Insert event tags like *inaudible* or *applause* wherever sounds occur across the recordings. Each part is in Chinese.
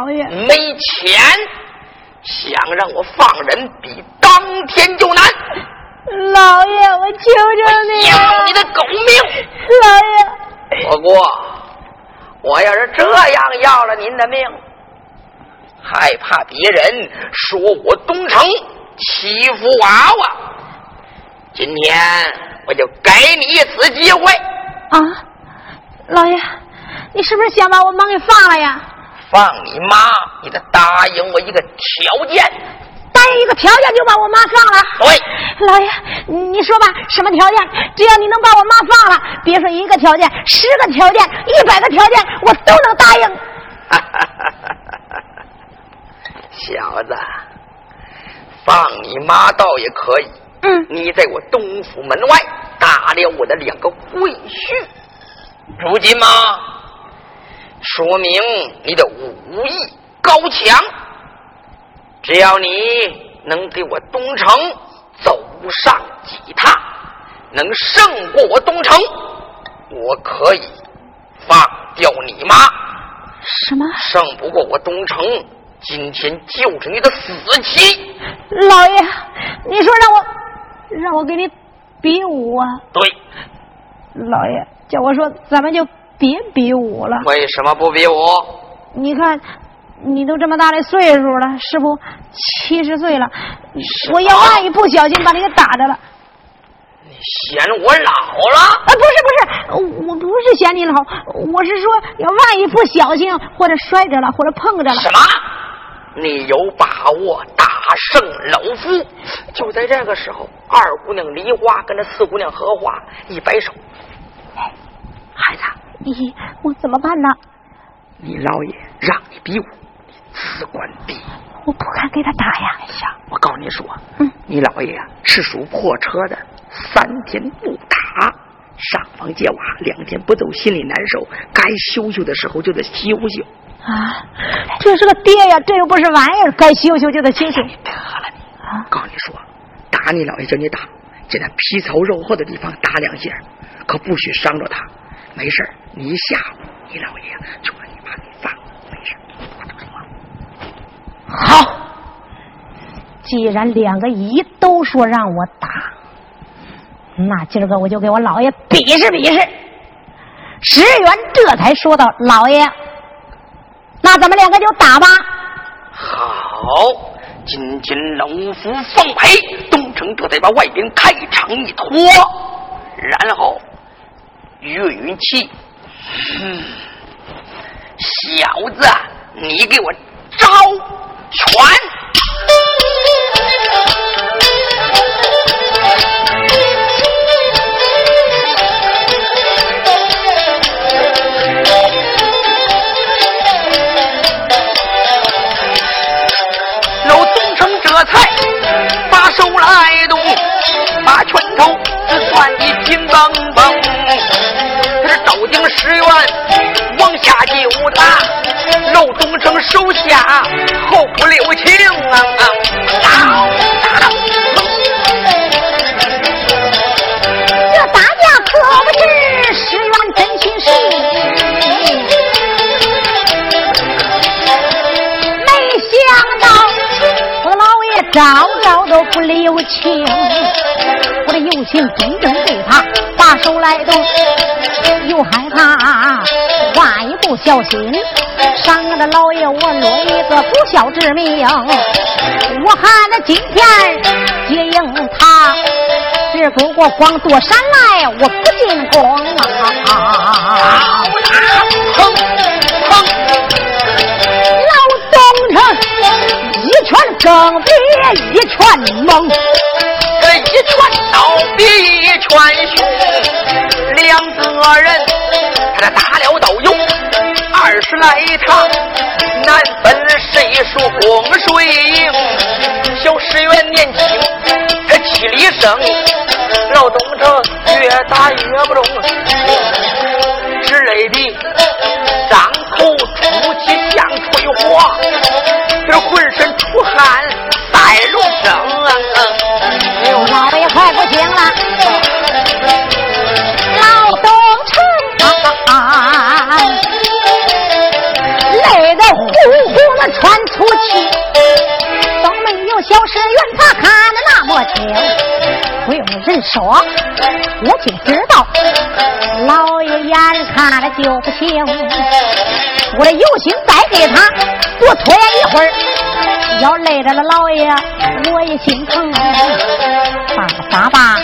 老爷，没钱，想让我放人，比当天就难。老爷，我求求你，要你的狗命！老爷，不过，我要是这样要了您的命，害怕别人说我东城欺负娃娃。今天我就给你一次机会，啊，老爷，你是不是想把我妈给放了呀？放你妈！你得答应我一个条件。答应一个条件就把我妈放了。对，老爷，你说吧，什么条件？只要你能把我妈放了，别说一个条件，十个条件，一百个条件，我都能答应。小子，放你妈倒也可以。嗯，你在我东府门外打了我的两个贵婿，如今嘛，说明你的武艺高强。只要你能给我东城走上几趟，能胜过我东城，我可以放掉你妈。什么？胜不过我东城，今天就是你的死期。老爷，你说让我让我给你比武啊？对，老爷叫我说，咱们就别比武了。为什么不比武？你看，你都这么大的岁数了，师傅七十岁了？我要万一不小心把你给打着了，你嫌我老了？啊，不是不是，我不是嫌你老，我是说，要万一不小心或者摔着了或者碰着了，什么？你有把握打胜老夫？就在这个时候，二姑娘梨花跟着四姑娘荷花一摆手，孩子，你我怎么办呢？你老爷让你比武，你只管比。我不敢给他打呀。哎呀，我告诉你说，嗯，你老爷呀是属破车的，三天不打，上房揭瓦，两天不走心里难受，该休休的时候就得休休。啊，这是个爹呀，这又不是玩意儿，该休休就得休休。得了你，啊告诉你说，打你老爷叫你打，在那皮糙肉厚的地方打两下，可不许伤着他。没事你一下午，你老爷就把你妈给放了，没事儿好，既然两个姨都说让我打，那今儿个我就给我老爷比试比试。石原这才说道：“老爷，那咱们两个就打吧。好，今天老夫奉陪，东城这才把外边开场一拖，然后岳云气，嗯，小子，你给我招拳！下后不留情啊！这打架可不是石原真心事，没想到我老爷招招都不留情，我的有心真正对他把手来动，又害怕万一不小心伤了老爷我落一个不孝之名。我喊那今天接应他，只不过光躲闪来，我不进宫啊！老东城一拳更比一拳猛。这一拳刀比一拳凶，两个人他这打了都有二十来趟，难分谁输风谁赢。小石原年轻，他气力生，老东城越打越不中，之类的张口出气像吹火，这浑身出汗赛如生。喘粗气，都没有小石原他看的那么清。不用人说，我就知道老爷眼看着就不行。我这有心再给他多拖延一会儿，要累着了老爷我也心疼。爸爸吧，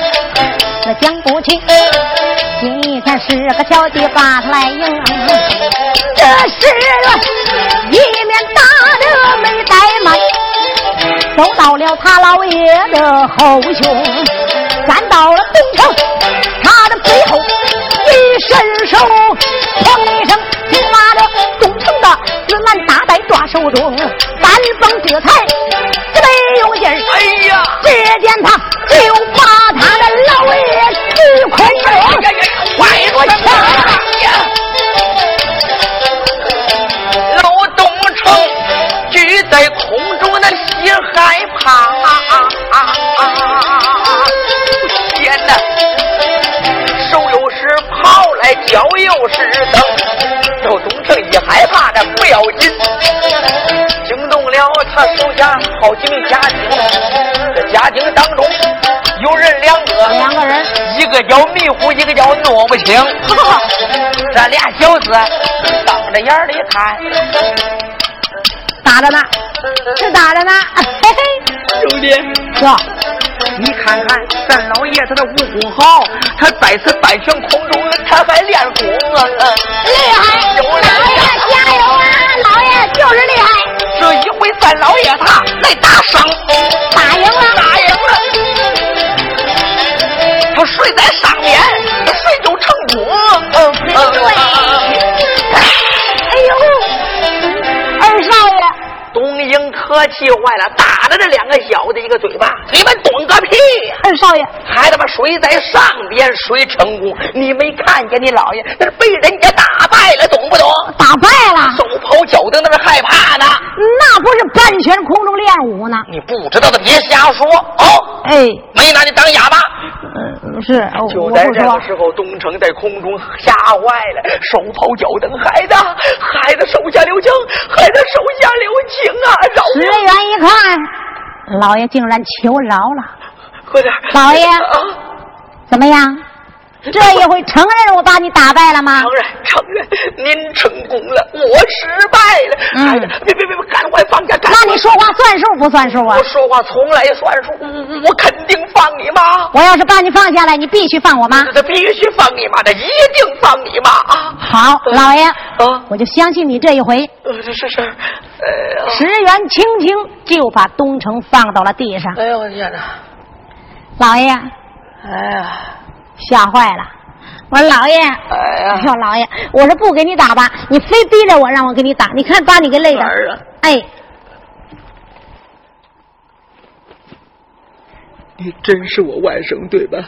这讲不清。今天是个小弟把他来迎，这是一面打的没怠慢，走到了他老爷的后胸，赶到了东城他的背后，一伸手，砰一声就把这东城的紫兰大带抓手中，单锋这才没有劲儿。哎呀！只见他就脚又是蹬。周东城一害怕，这不要紧，惊动了他手下好几名家丁。这家丁当中有人两个，两个人，一个叫迷糊，一个叫弄不清。*laughs* 这俩小子瞪着眼里看，打着呢，是打着呢。嘿嘿，兄弟，哥，你看看咱老爷他的武功好，他在此半悬空中他还练功啊！厉害！老爷加油啊！老爷就是厉害。这一回咱老爷他来打胜，打赢了，打赢了。他睡在上英可气坏了，打了这两个小子一个嘴巴，你们懂个屁呀！二少爷，还他妈谁在上边谁成功？你没看见你姥爷那是被人家打败了，懂不懂？打败了，手跑脚蹬，那是害怕呢。那不是半悬空中练武呢？你不知道的别瞎说哦。哎，没拿你当哑巴。嗯，是，哦就在。这个时候，东城在空中吓坏了，手跑脚蹬，孩子，孩子手下留情，孩子手下留情啊！饶石命！原一看，老爷竟然求饶了，快点，老爷啊！怎么样？*laughs* 这一回承认我把你打败了吗？承认承认，您成功了，我失败了。嗯孩子，别别别，赶快放下！赶快那你说话算数不算数啊我？说话从来算数，我我肯定放你妈。我要是把你放下来，你必须放我妈。这必须放你妈，这一定放你妈啊！好，老爷，啊，我就相信你这一回。呃，这是是，哎呀，石原轻轻就把东城放到了地上。哎呦我的天哪！老爷哎呀，吓坏了，我说老爷，哎哎呀，呦老爷，我说不给你打吧，你非逼着我让我给你打，你看把你给累的。哎，你真是我外甥对吧？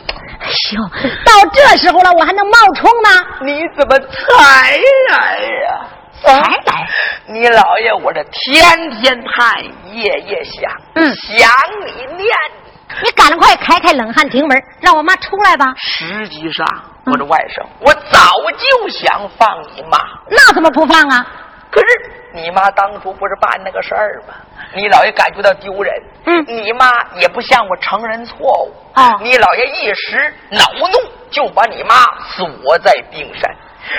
哎呦，到这时候了，我还能冒充吗？*laughs* 你怎么才来呀？才来？你老爷我这天天盼，夜夜想，嗯想你念你。赶快开开冷汗亭门，让我妈出来吧。实际上，我的外甥，我早就想放你妈，那怎么不放啊？可是你妈当初不是办那个事儿吗？你姥爷感觉到丢人，嗯你妈也不向我承认错误，啊你姥爷一时恼怒，就把你妈锁在冰山。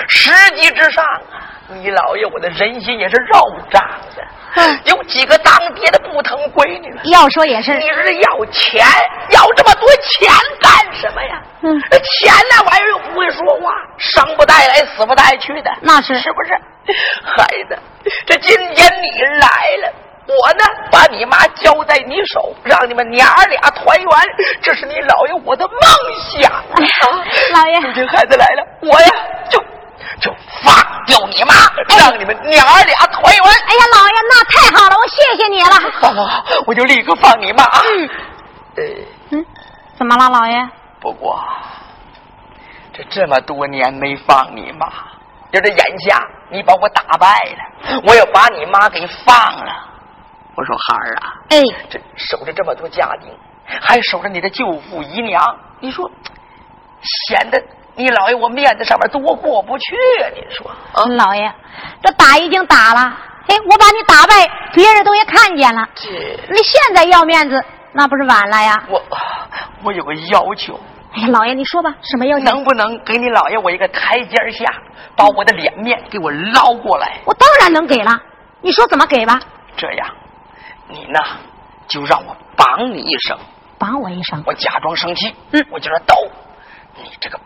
实际之上啊，你老爷我的人心也是肉长的，有几个当爹的不疼闺女了？要说也是，你是要钱，要这么多钱干什么呀？嗯，钱那玩意儿又不会说话，生不带来，死不带去的，那是是不是？孩子，这今天你来了，我呢把你妈交在你手，让你们娘俩团圆，这是你老爷我的梦想啊！老爷，如今孩子来了，我呀就。就放掉你妈，让你们娘儿俩团圆。哎呀，老爷，那太好了，我谢谢你了。好好好，我就立刻放你妈。嗯，呃，嗯，怎么了，老爷？不过这这么多年没放你妈，就这眼下你把我打败了，我要把你妈给放了。我说孩儿啊，哎，这守着这么多家丁，还守着你的舅父姨娘，你说显得。你老爷，我面子上面多过不去啊！您说，嗯老爷，这打已经打了，哎，我把你打败，别人都也看见了。这，你现在要面子，那不是晚了呀？我，我有个要求。哎呀，老爷，你说吧，什么要求？能不能给你老爷我一个台阶下，把我的脸面给我捞过来？我当然能给了，你说怎么给吧？这样，你呢，就让我绑你一声，绑我一声，我假装生气，嗯，我就说斗。你这个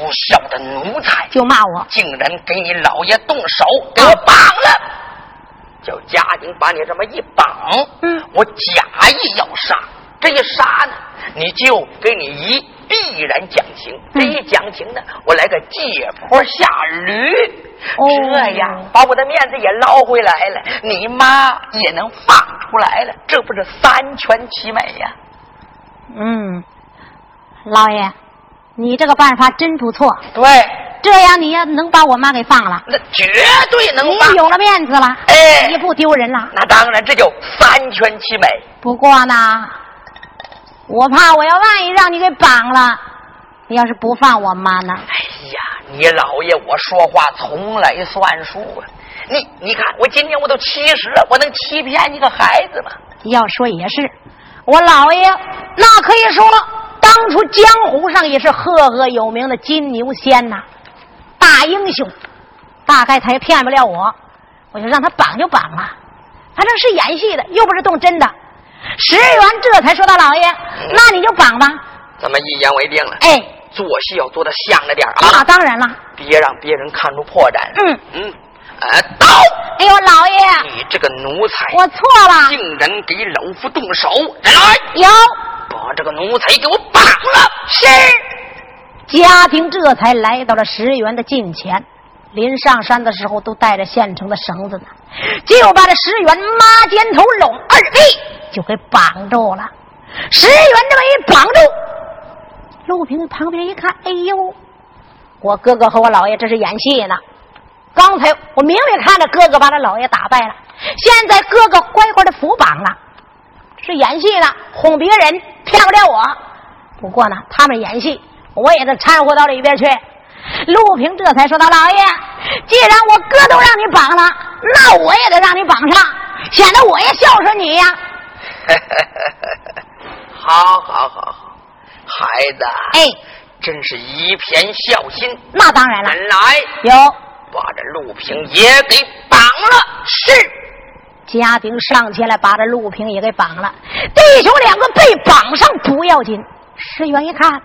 不孝的奴才，就骂我，竟然给你老爷动手，给我绑了，叫家丁把你这么一绑，嗯，我假意要杀，这一杀呢，你就给你一必然讲情，这一讲情呢，我来个借坡下驴，这样把我的面子也捞回来了，你妈也能放出来了，这不是三全其美呀？嗯，老爷。你这个办法真不错，对，这样你要能把我妈给放了，那绝对能。你有了面子了，哎，你不丢人了。那当然，这就三全其美。不过呢，我怕我要万一让你给绑了，你要是不放我妈呢？哎呀，你老爷，我说话从来算数啊！你你看，我今年我都七十了，我能欺骗你个孩子吗？要说也是，我老爷那可以说。当初江湖上也是赫赫有名的金牛仙呐，大英雄，大概他也骗不了我，我就让他绑就绑了，反正是演戏的，又不是动真的。石原这才说道：“老爷，那你就绑吧。”咱们一言为定了。哎，做戏要做的像着点啊！那当然了，别让别人看出破绽。嗯嗯，呃，刀！哎呦，老爷，你这个奴才，我错了，竟然给老夫动手！人来，有。把这个奴才给我绑了！是。家庭这才来到了石原的近前，临上山的时候都带着现成的绳子呢，就把这石原马肩头拢二臂就给绑住了。石原这么一绑住，陆平旁边一看，哎呦，我哥哥和我姥爷这是演戏呢。刚才我明明看着哥哥把他姥爷打败了，现在哥哥乖乖的服绑了。是演戏呢，哄别人骗不了我。不过呢，他们演戏，我也得掺和到里边去。陆平这才说道：“老爷，既然我哥都让你绑了，那我也得让你绑上，显得我也孝顺你呀。*laughs* ”好好好好，孩子，哎，真是一片孝心。那当然了，来，有把这陆平也给绑了。是。家丁上前来，把这陆平也给绑了。弟兄两个被绑上不要紧，石原一看，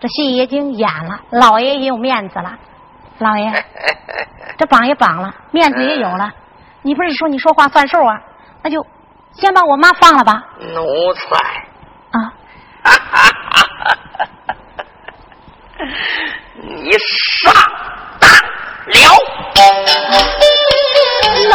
这戏已经演了，老爷也有面子了。老爷，*laughs* 这绑也绑了，面子也有了。你不是说你说话算数啊？那就先把我妈放了吧。奴才啊！*laughs* 你上当了，老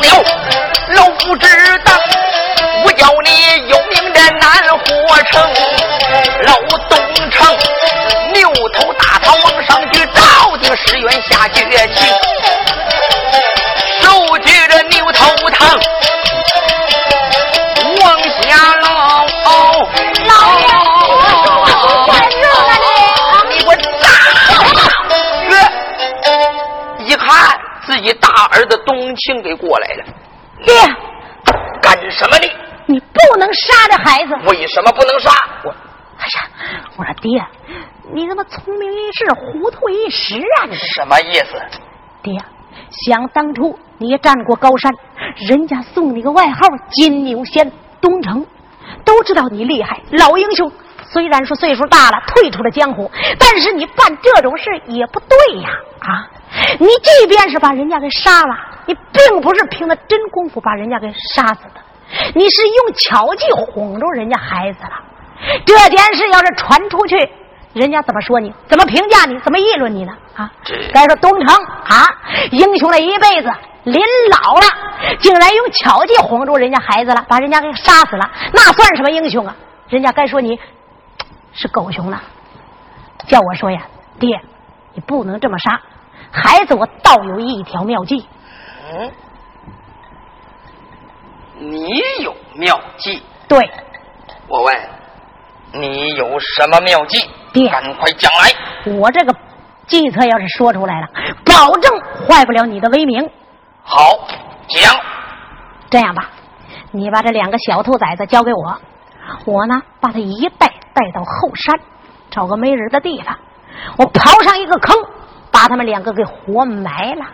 牛老夫知道我叫你有名的南火城老东城牛头大堂往上去照定石原下绝心情给过来了。爹，干什么你？你不能杀这孩子。为什么不能杀？我，哎呀，我说爹，你怎么聪明一世，糊涂一时啊？你什么意思？爹，想当初你也战过高山，人家送你个外号金牛仙东城，都知道你厉害，老英雄。虽然说岁数大了，退出了江湖，但是你办这种事也不对呀！啊，你即便是把人家给杀了，你并不是凭着真功夫把人家给杀死的，你是用巧计哄住人家孩子了。这件事要是传出去，人家怎么说你？怎么评价你？怎么议论你呢？啊，该说东城啊，英雄了一辈子，临老了竟然用巧计哄住人家孩子了，把人家给杀死了，那算什么英雄啊？人家该说你。是狗熊了，叫我说呀，爹，你不能这么杀孩子。我倒有一条妙计。嗯，你有妙计？对。我问，你有什么妙计？爹，赶快讲来。我这个计策要是说出来了，保证坏不了你的威名。好，讲。这样吧，你把这两个小兔崽子交给我。我呢，把他一带带到后山，找个没人的地方，我刨上一个坑，把他们两个给活埋了。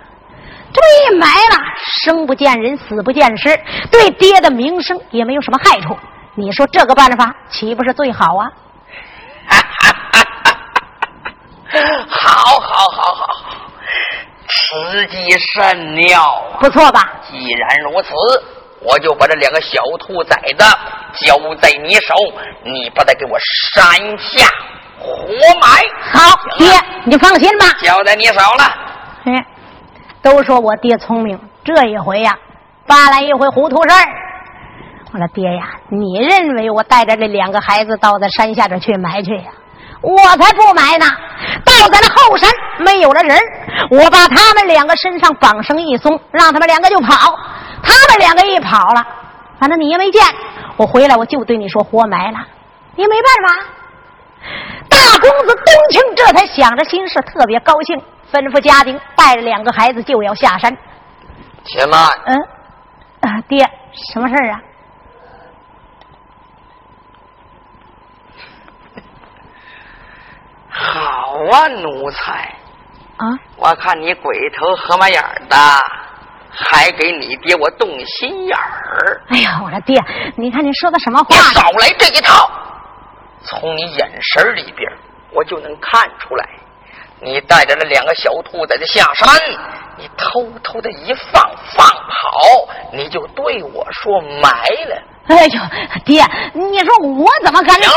这一埋了，生不见人，死不见尸，对爹的名声也没有什么害处。你说这个办法岂不是最好啊？*laughs* 好好好好好，时机甚妙，不错吧？既然如此。我就把这两个小兔崽子交在你手，你把它给我山下活埋。好，爹，你放心吧，交在你手了。嗯，都说我爹聪明，这一回呀，扒来一回糊涂事儿。我说爹呀，你认为我带着这两个孩子到在山下这去埋去呀？我才不埋呢！到在了后山没有了人，我把他们两个身上绑绳一松，让他们两个就跑。他们两个一跑了，反正你也没见。我回来我就对你说活埋了，你没办法。大公子冬青这才想着心事，特别高兴，吩咐家丁带着两个孩子就要下山。且慢，嗯，啊，爹，什么事儿啊？好啊，奴才啊！我看你鬼头河马眼的。还给你爹我动心眼儿！哎呀，我说爹，你看你说的什么话？你少来这一套！从你眼神里边，我就能看出来，你带着那两个小兔崽子下山，你偷偷的一放放跑，你就对我说埋了。哎呦，爹，你说我怎么敢？行了，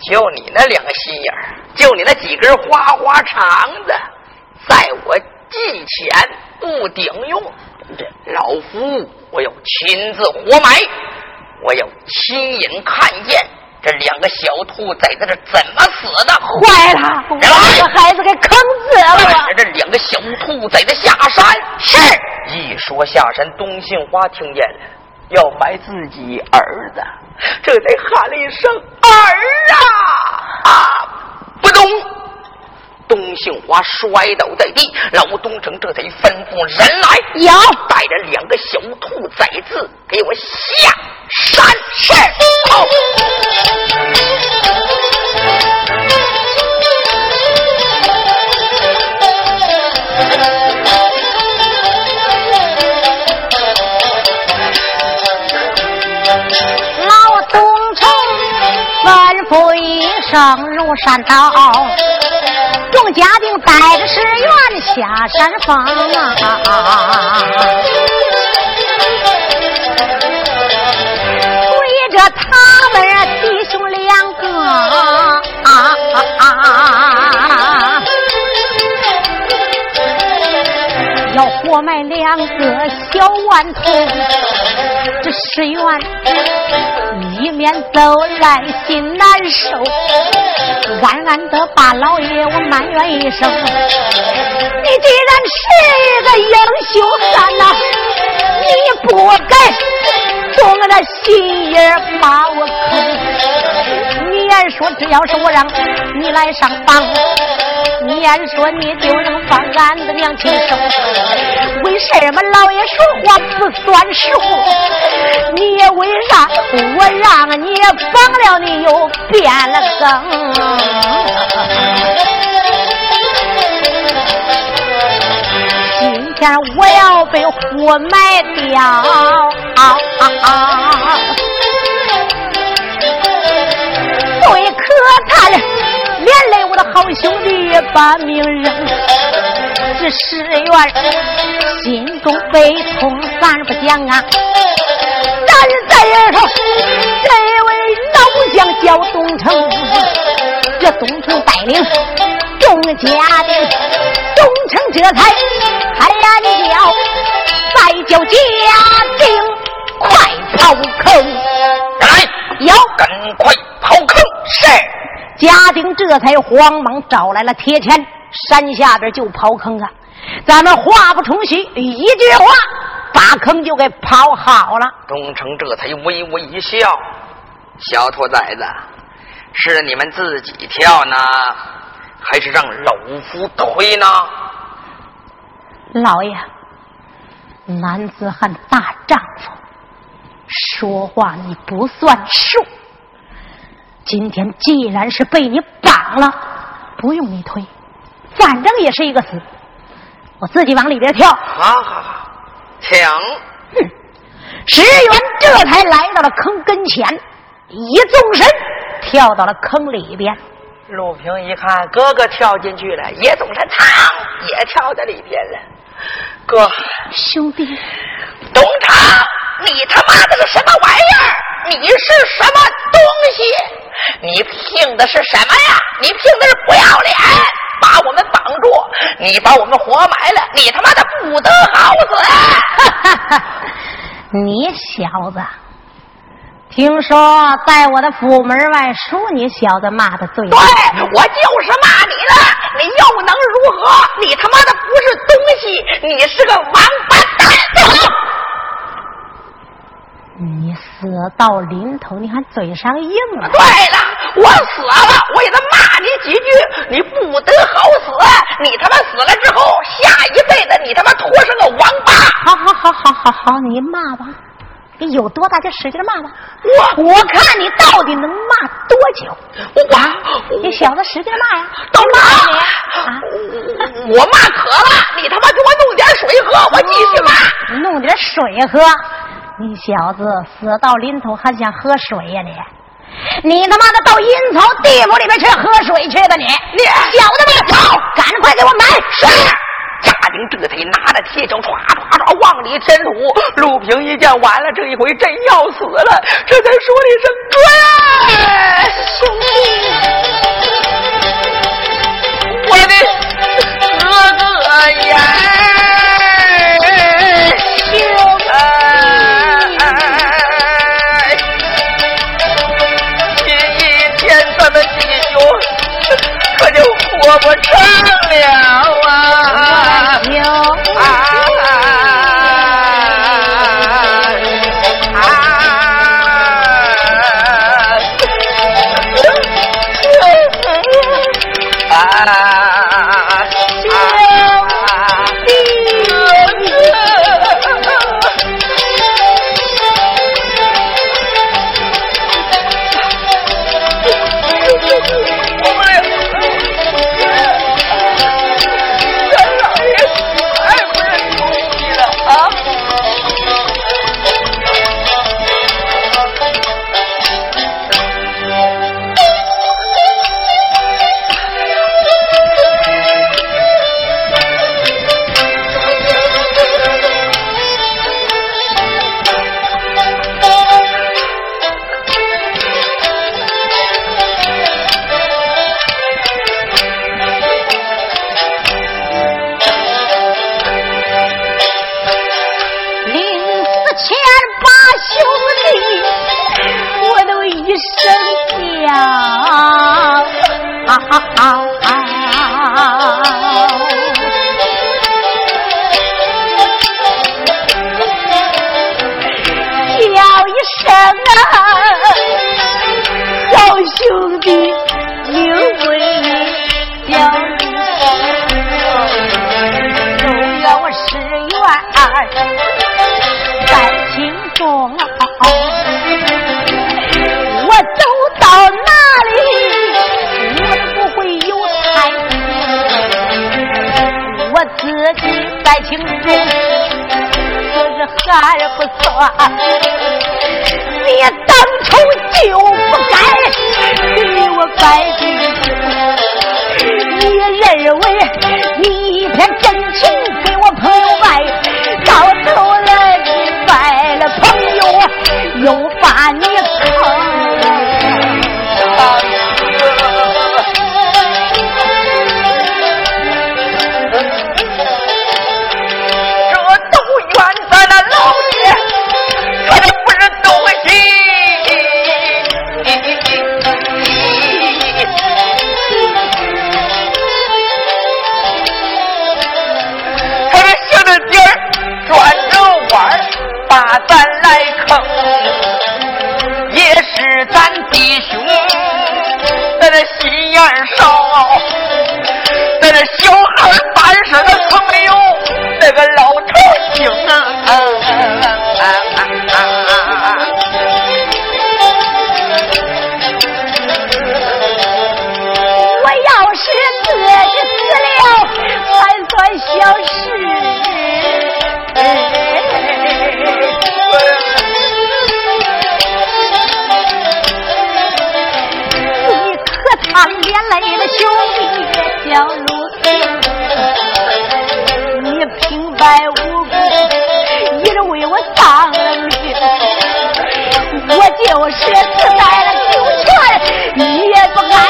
就你那两个心眼儿，就你那几根花花肠子，在我。近前不顶用，这老夫我要亲自活埋，我要亲眼看见这两个小兔崽子是怎么死的。坏了，我把孩子给坑死了。带着这两个小兔崽子下山。是。一说下山，东杏花听见了，要埋自己儿子，这得喊了一声儿啊啊！杏花摔倒在地，老东城这才吩咐人来，有带着两个小兔崽子给我下山。是。老东城吩咐一声入山道。众家丁带着十元下山峰啊，要活埋两个小顽童，这十元。一面走来心难受，暗暗的。把老爷我埋怨一声：你既然是一个英雄汉呐，你不该动我的。心眼把我坑。你言说只要是我让你来上房，你言说你就能放俺的娘亲生？为什么老爷说话不算实话？你也为啥我让你绑了你又变了更？今天我要被活埋掉！连累我的好兄弟把命扔，这石原心中悲痛，咱不讲啊。但在儿头，这位老将叫东城，这东城带领众家的，东城这才喊叫，再叫家丁快跑坑，来，要赶快跑坑，是。家丁这才慌忙找来了铁钳，山下边就刨坑啊！咱们话不重虚，一句话把坑就给刨好了。东城这才微微一笑：“小兔崽子，是你们自己跳呢，还是让老夫推呢？”老爷，男子汉大丈夫，说话你不算数。今天既然是被你绑了，不用你推，反正也是一个死，我自己往里边跳。好好好，请。哼，石原这才来到了坑跟前，一纵身跳到了坑里边。陆平一看哥哥跳进去了，也纵身，噌，也跳在里边了。哥，兄弟，董厂，你他妈的是什么玩意儿？你是什么东西？你凭的是什么呀？你凭的是不要脸，把我们绑住，你把我们活埋了，你他妈的不得好死！*laughs* 你小子，听说在我的府门外说你小子骂的最对，我就是骂你了，你又能如何？你他妈的不是东西，你是个王八蛋！*laughs* 你死到临头，你还嘴上硬了？对了，我死了，我也得骂你几句。你不得好死！你他妈死了之后，下一辈子你他妈拖上个王八！好好好好好好，你骂吧，你有多大就使劲骂吧。我我看你到底能骂多久？我我你小子使劲骂呀！都骂你啊！我骂渴了，你他妈给我弄点水喝，我继续骂。弄点水喝。你小子死到临头还想喝水呀你？你他妈的到阴曹地府里面去喝水去吧你！你小子们，跑！赶快给我买！是。家丁这才拿着铁锹唰唰唰往里填土。陆平一见完了，这一回真要死了，这才说了一声：“ *laughs* 哥呀，兄弟，我的哥哥呀！”我不唱了啊！在情中可是还不错，你当初就不该给我拜。你认为你一片真情给我朋友拜，到头来你拜了朋友，又把你。就是死在了九泉，你也不安。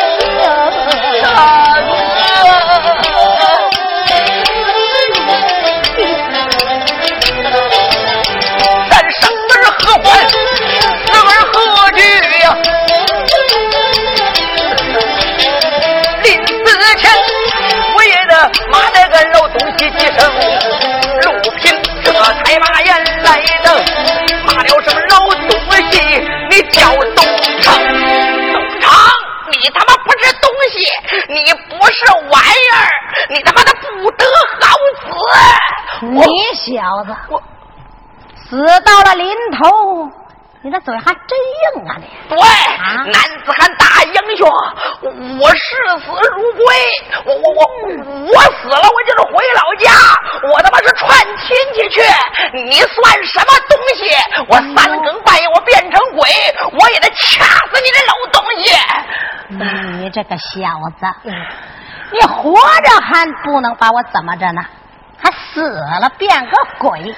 我死到了临头，你的嘴还真硬啊！你对，男子汉大英雄，我视死如归。我我我我死了，我就是回老家，我他妈是串亲戚去。你算什么东西？我三更半夜我变成鬼，我也得掐死你这老东西！你这个小子，你活着还不能把我怎么着呢？还死了变个鬼？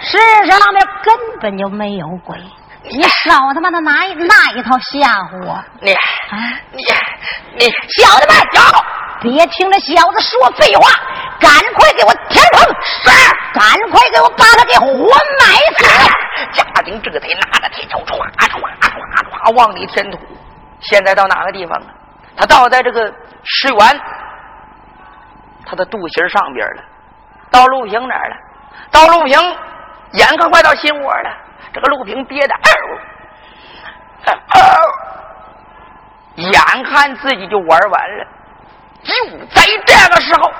世上面根本就没有鬼，你少他妈的拿一那一套吓唬我！你啊，你你小子们走，别听这小子说废话，赶快给我填坑！是，赶快给我把他给活埋死！家丁这才拿着铁锹唰唰唰唰往里填土。现在到哪个地方了？他倒在这个石原他的肚脐上边了，到陆平哪儿了？到陆平，眼看快到心窝了，这个陆平憋的，眼看自己就玩完了，就在这个时候，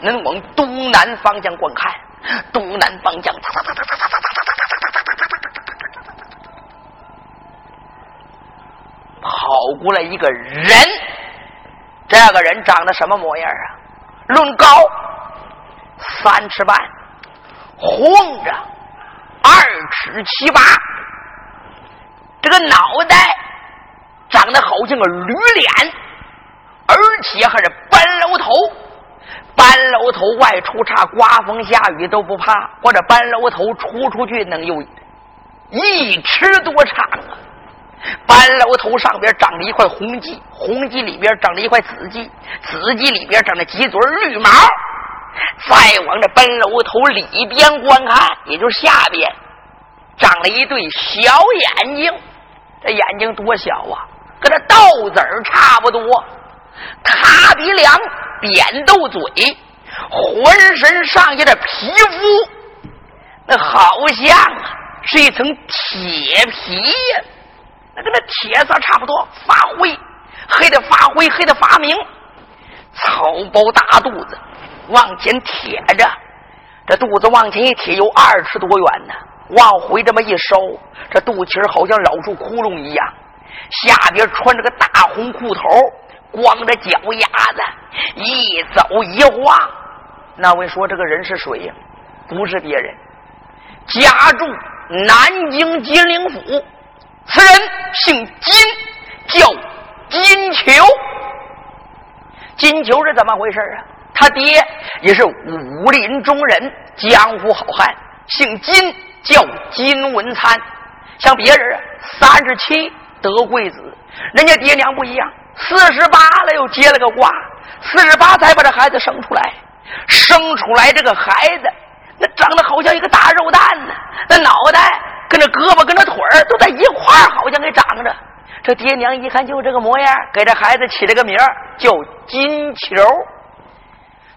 能往东南方向观看，东南方向，跑过来一个人，这个人长得什么模样啊？论高，三尺半。红着，二尺七八，这个脑袋长得好像个驴脸，而且还是半楼头。半楼头外出差，刮风下雨都不怕。或者半楼头出出去能有一尺多长啊！班楼头上边长着一块红髻，红髻里边长着一块紫髻，紫髻里边长着几撮绿毛。再往这班楼头里边观看，也就是下边，长了一对小眼睛。这眼睛多小啊，跟这豆子儿差不多。塌鼻梁，扁豆嘴，浑身上下的皮肤，那好像啊是一层铁皮呀，那跟那铁色差不多，发灰，黑的发灰，黑的发明。草包大肚子。往前贴着，这肚子往前一贴有二尺多远呢。往回这么一收，这肚脐好像老出窟窿一样。下边穿着个大红裤头，光着脚丫子，一走一晃。那位说这个人是谁呀？不是别人，家住南京金陵府。此人姓金，叫金球。金球是怎么回事啊？他爹也是武林中人，江湖好汉，姓金，叫金文灿。像别人啊，三十七得贵子，人家爹娘不一样，四十八了又结了个瓜，四十八才把这孩子生出来。生出来这个孩子，那长得好像一个大肉蛋呢，那脑袋跟着胳膊跟着腿儿都在一块儿，好像给长着。这爹娘一看就这个模样，给这孩子起了个名叫金球。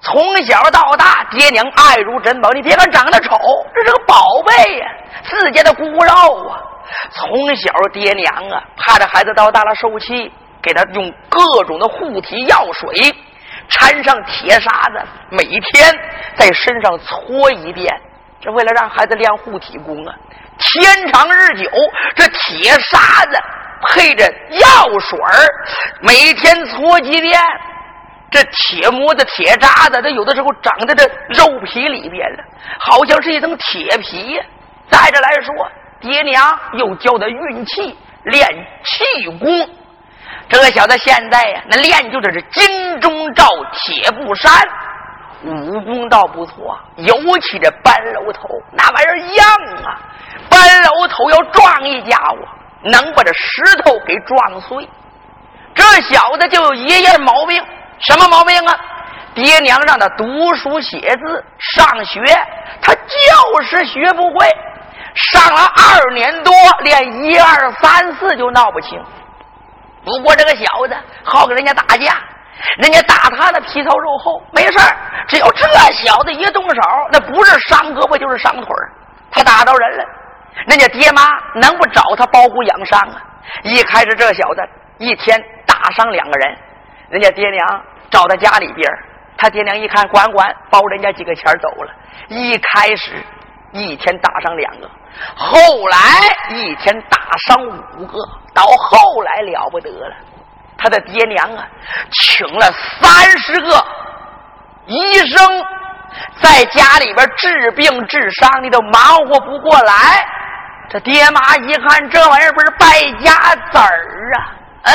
从小到大，爹娘爱如珍宝。你别看长得丑，这是个宝贝呀，自家的骨肉啊。从小爹娘啊，怕这孩子到大了受气，给他用各种的护体药水。掺上铁砂子，每天在身上搓一遍，这为了让孩子练护体功啊。天长日久，这铁砂子配着药水每天搓几遍，这铁磨的铁渣子，它有的时候长在这肉皮里边了，好像是一层铁皮。再者来说，爹娘又教他运气，练气功。这个小子现在呀，那练就的是金钟罩铁布衫，武功倒不错，尤其这搬楼头那玩意儿硬啊！搬楼头要撞一家伙，能把这石头给撞碎。这小子就有一样毛病，什么毛病啊？爹娘让他读书写字上学，他就是学不会。上了二年多，连一二三四就闹不清。不过这个小子好跟人家打架，人家打他那皮糙肉厚，没事只要这小子一动手，那不是伤胳膊就是伤腿他打到人了，人家爹妈能不找他包谷养伤啊？一开始这小子一天打伤两个人，人家爹娘找他家里边他爹娘一看管管包人家几个钱走了。一开始一天打伤两个。后来一天打伤五个，到后来了不得了，他的爹娘啊，请了三十个医生，在家里边治病治伤，你都忙活不过来。这爹妈一看这玩意儿不是败家子儿啊，嗯，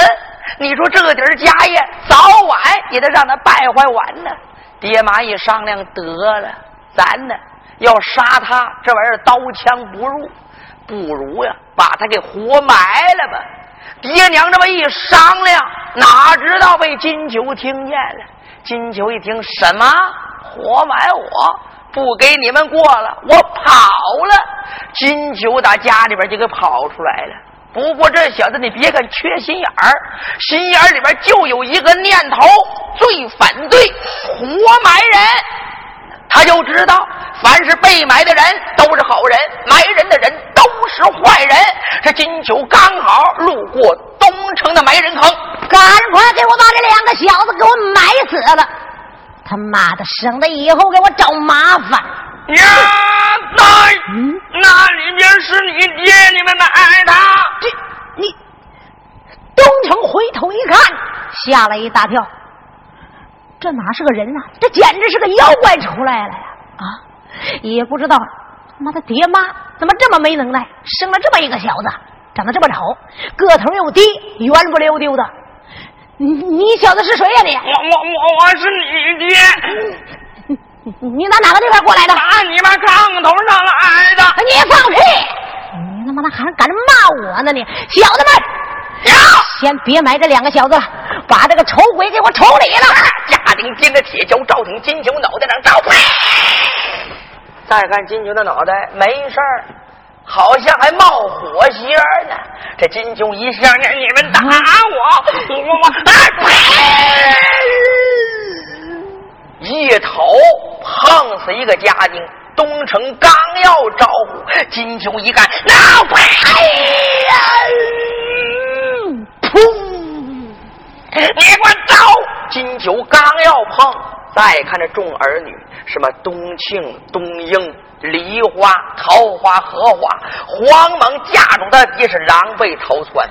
你说这点家业早晚也得让他败坏完呢。爹妈一商量，得了，咱呢。要杀他，这玩意儿刀枪不入，不如呀，把他给活埋了吧。爹娘这么一商量，哪知道被金九听见了。金九一听，什么活埋我？不给你们过了，我跑了。金九打家里边就给跑出来了。不过这小子，你别看缺心眼儿，心眼里边就有一个念头，最反对活埋人。他就知道，凡是被埋的人都是好人，埋人的人都是坏人。这金九刚好路过东城的埋人坑，赶快给我把这两个小子给我埋死了！他妈的，省得以后给我找麻烦。呀，那那里面是你爹，你们埋他？这你东城回头一看，吓了一大跳。这哪是个人啊？这简直是个妖怪出来了呀！啊，也不知道他妈的爹妈怎么这么没能耐，生了这么一个小子，长得这么丑，个头又低，圆不溜丢的。你你小子是谁呀？你我我我我是你爹。你你打哪个地方过来的？打你妈炕头上来的。你放屁！你他妈的还敢骂我呢？你小子们，先别埋这两个小子了。把这个丑鬼给我处理了！家丁盯着铁锹，照挺金球脑袋上照。再看金球的脑袋没事儿，好像还冒火星呢。这金球一下呢，你们打我，我我啊一头碰死一个家丁。东城刚要招呼，金球一看，那呸！砰！你给我走！金九刚要碰，再看这众儿女，什么冬庆、冬英、梨花、桃花、荷花，慌忙架住他爹是狼狈逃窜。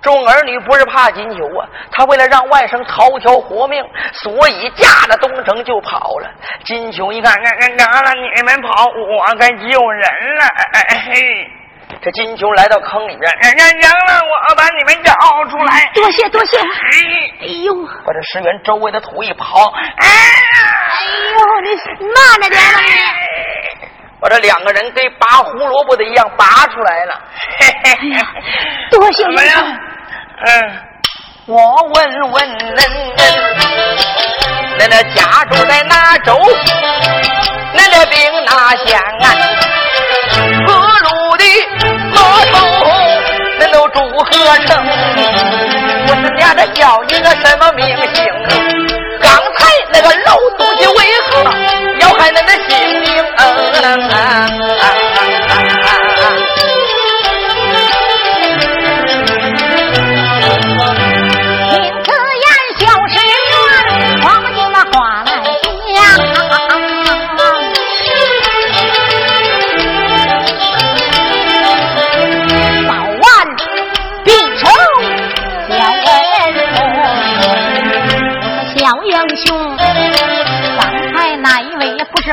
众儿女不是怕金球啊，他为了让外甥逃条活命，所以架着东城就跑了。金球一看，看看了，你们跑，我该救人了。哎嘿，这金球来到坑里边，人家赢了，我把你们找出来。多谢多谢。哎呦，把这石原周围的土一刨，哎哎呦，你慢着点吧你。把这两个人跟拔胡萝卜的一样拔出来了。哎呀，多谢您。嗯，我问问恁，恁那家住在哪州？恁的兵哪县？何我成？我是娘的叫你个什么名姓？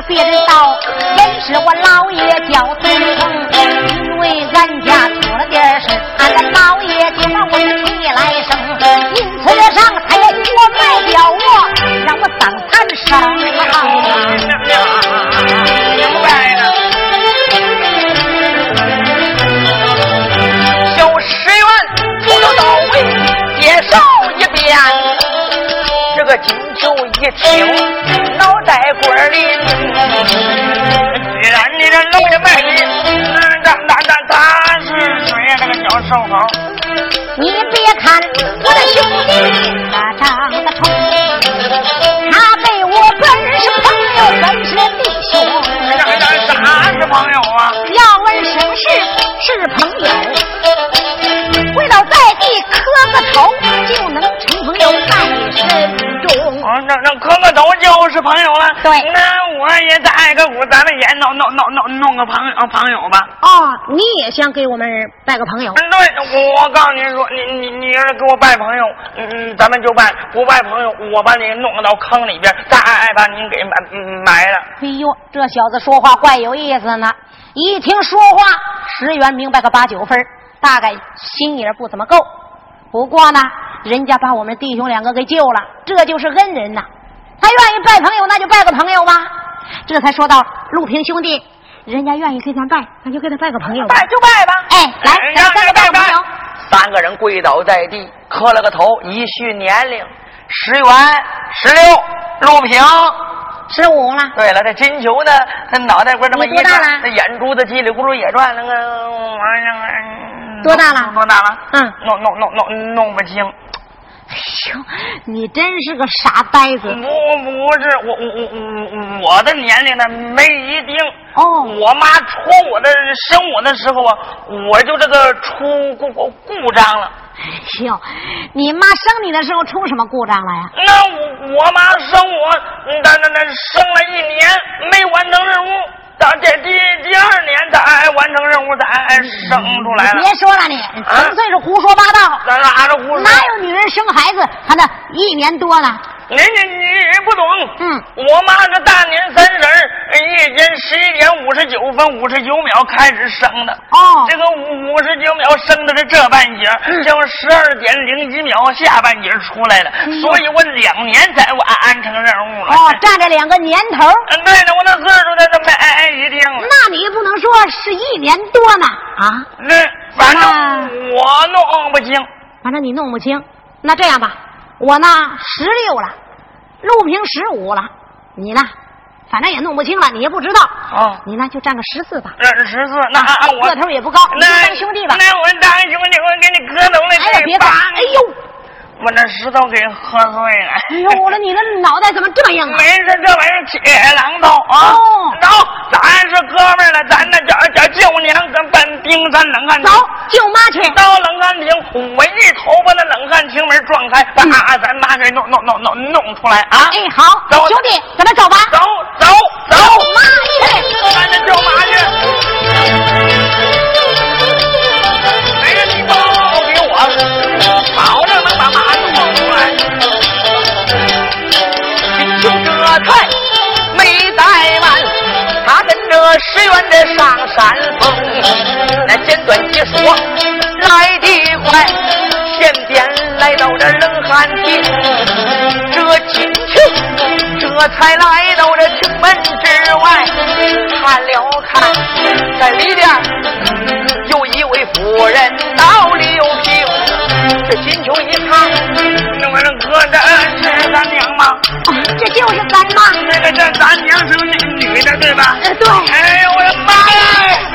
别人道，本是我老爷叫孙成，因为咱家出了点事，俺的老爷就把我你来生，因此上他要活卖掉我，让我当残生。一听。在官里，既然你这老爷卖力，那那那他是谁？那个叫寿好。你别看我的兄弟，他长得丑，他对我本是朋友，本是弟兄。那那啥是朋友啊？要问什么是是朋友，跪倒在地磕个头，就能成朋友在身中。那那磕个头就是朋友了。对，那我也在个鼓，咱们也弄弄弄弄弄个朋友朋友吧。哦，你也想给我们拜个朋友？对，我告诉您说，你你你要是给我拜朋友，嗯，咱们就拜；不拜朋友，我把你弄到坑里边，再把您给埋埋了。哎呦，这小子说话怪有意思呢！一听说话，石原明白个八九分，大概心眼不怎么够。不过呢。人家把我们弟兄两个给救了，这就是恩人呐。他愿意拜朋友，那就拜个朋友吧。这才说到陆平兄弟，人家愿意给咱拜，那就给他拜个朋友。拜就拜吧。哎，来，咱三个拜个朋友。三个人跪倒在地，磕了个头，一叙年龄：十元、十六，陆平十五了。对了，这金球呢？他脑袋瓜这么一转，那眼珠子叽里咕噜也转，那个玩意儿多大了？多大了？嗯，弄弄弄弄弄不清。哎呦，你真是个傻呆子！不不是我我我我的年龄呢没一定哦。我妈戳我的生我的时候啊，我就这个出故故障了。哎呦，你妈生你的时候出什么故障了呀？那我我妈生我，那那那生了一年没完成任务。到这第第二年才完成任务，才生出来了。别说了，你纯粹是胡说八道。哪哪是胡说？哪有女人生孩子还那一年多呢？你你你不懂。嗯，我妈是大年三十夜间十一点五十九分五十九秒开始生的。哦，这个五十九秒生的是这半截，将十二点零几秒下半截出来了，所以我两年才完成任务了。哦，占着两个年头。嗯，对了，我那岁数才这么哎一听。那你不能说是一年多呢？啊，那反正我弄不清，反正你弄不清。那这样吧。我呢，十六了，陆平十五了，你呢，反正也弄不清了，你也不知道。哦，你呢就占个十四吧。十四，那我个头也不高，那当兄弟吧。那我当兄弟，我给你磕头了。哎呀，别打！哎呦。把那石头给喝碎了。哎呦，我说你的脑袋怎么这样啊？没事，这玩意儿铁榔头啊。走，咱是哥们了，咱那叫叫舅娘，跟奔冰山冷汗。走，舅妈去。到冷汗亭，我一头把那冷汗亭门撞开，把咱妈给弄弄弄弄弄出来啊！哎，好，走，兄弟，咱们走吧。走走走，妈去，咱那舅妈去。上山峰那简短解说来的快前边来到这冷寒亭这金秋这才来到这城门之外看了看在里边有一位夫人到里有平这金秋一看那么能搁这吃干粮吗这就是那个这咱娘是个女的对吧？哎，对。哎呦我的妈呀！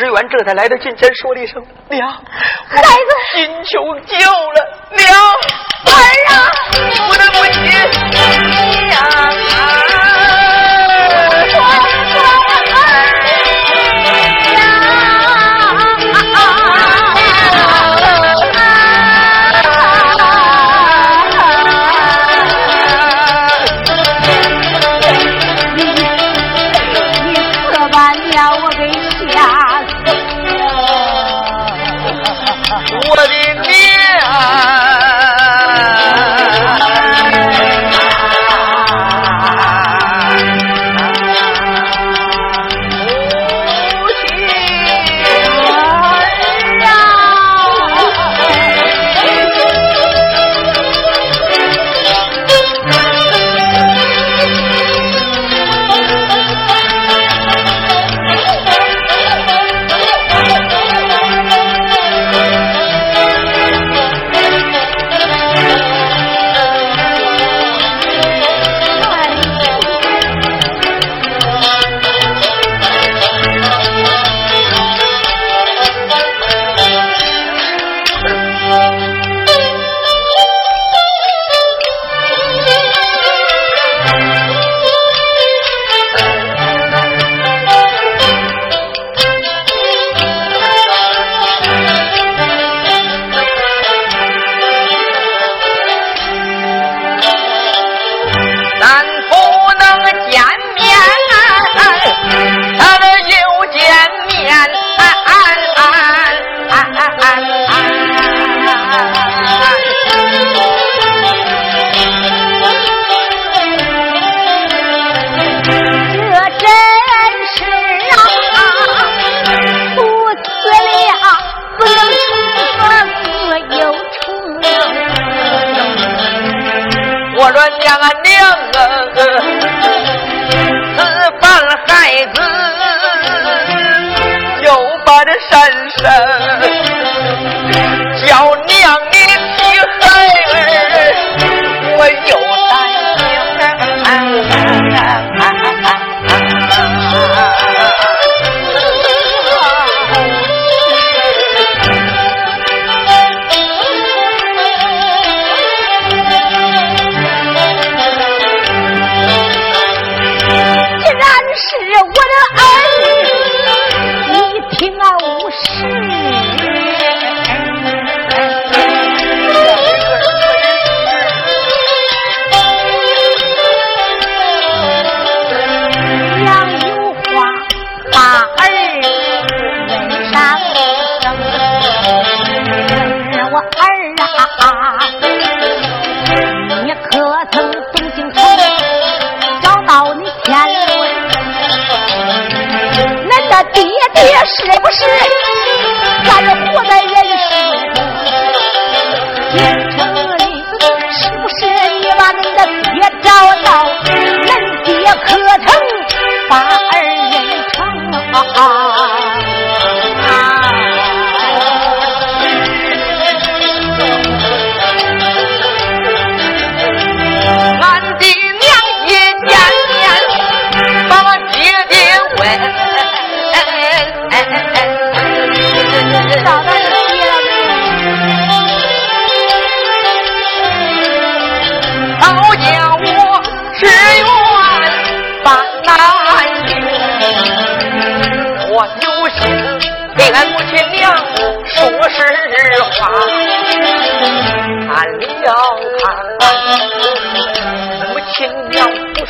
石原这才来到近前，说了一声：“娘，孩子，金求救了娘，儿啊！我的母亲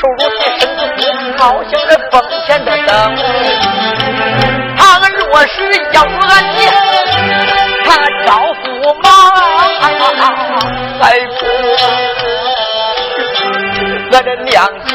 娘骨瘦如柴，身子骨，好像这风前的灯。倘若是要俺爹，他招驸马，再不我的娘亲。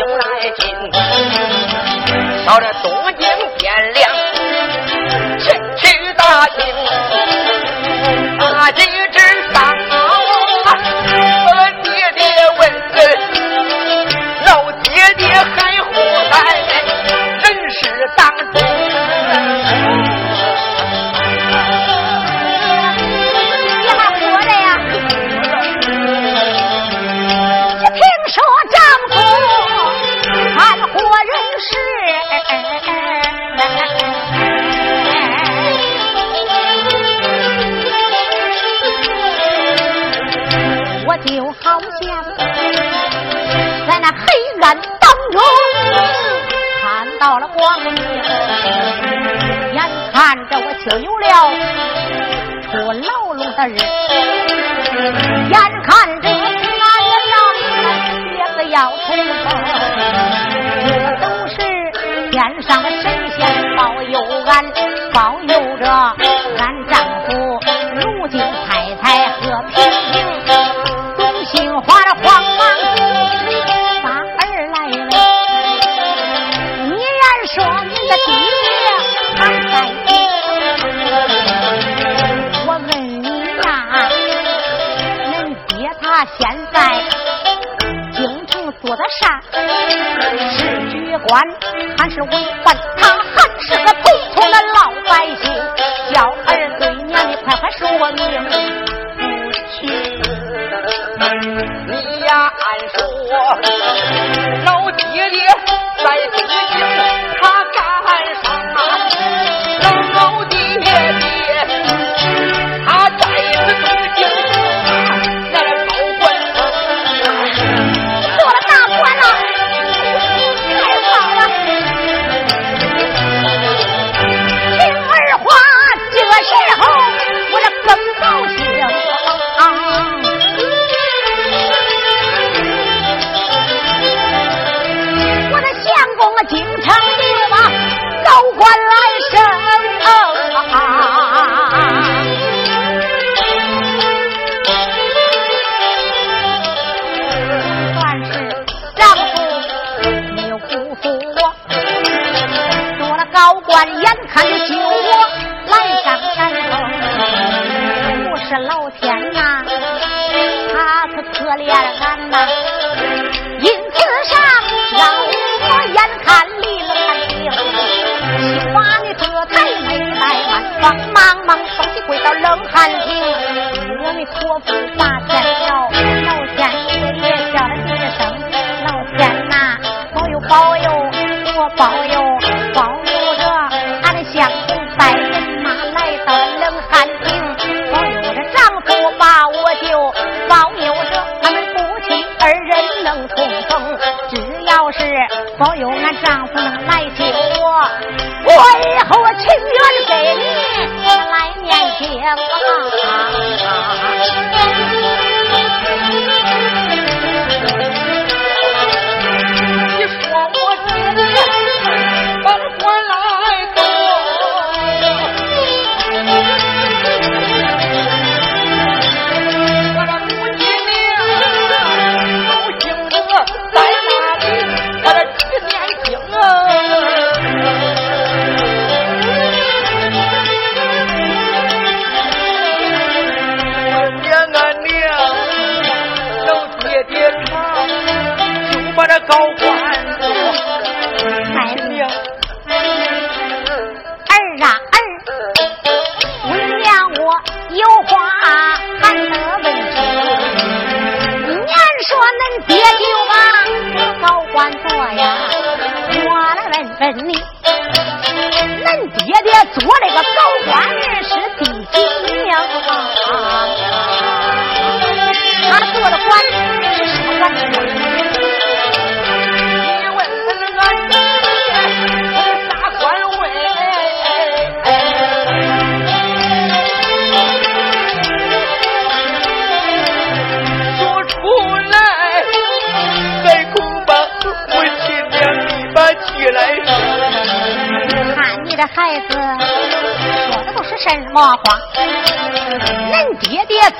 把这进来进，到这东京汴梁，前去打听，打听光，眼看着我就有了出牢笼的日，眼看着俺也让爹个要重逢，这都是天上的神仙保佑俺，保佑着是为官？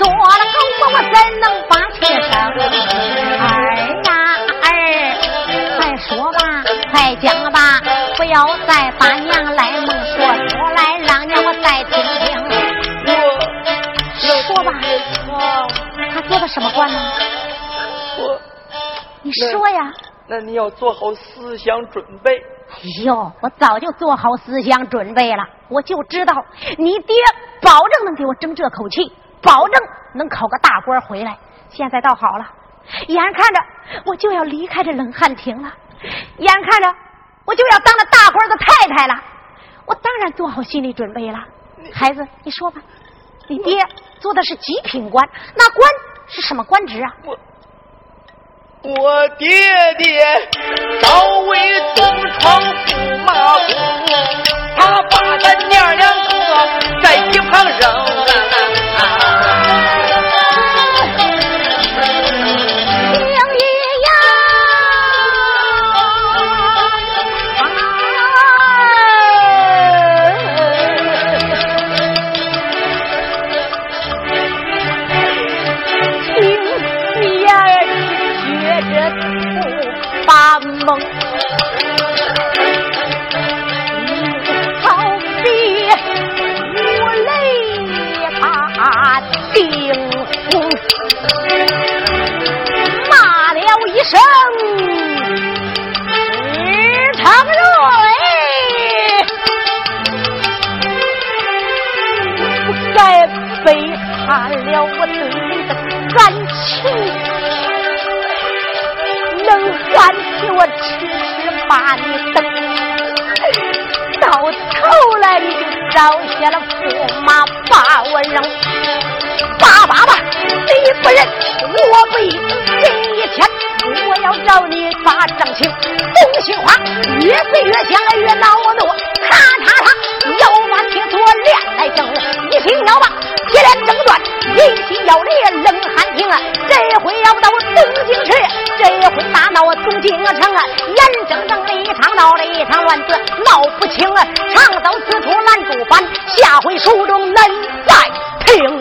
做了狗，我怎能把气生？儿呀儿，快说吧，快讲吧，不要再把娘来梦说出来，让娘我再听听。我说吧，他做的什么官呢？我，你说呀。那你要做好思想准备。哎呦，我早就做好思想准备了。我就知道你爹保证能给我争这口气，保证能考个大官回来。现在倒好了，眼看着我就要离开这冷汗亭了，眼看着我就要当了大官的太太了，我当然做好心理准备了。孩子，你说吧，你爹做的是极品官，那官是什么官职啊？我我爹爹早为东床驸马公。他把咱娘两个在一旁扔。生日长瑞不该背叛了我对你的感情能唤起我痴痴把你等到头来你就招下了驸马把我扔爸爸爸你不仁我为你一天我要找你把账清。东杏花越飞越香，越恼怒，咔嚓嚓要把铁锁链来挣，一心要把铁链挣断，一心要离冷汗亭。这回要到东京市，这回打闹东京城，眼睁睁的一场闹了一场乱子，闹不清，常遭此处拦住反，下回书中恁再听。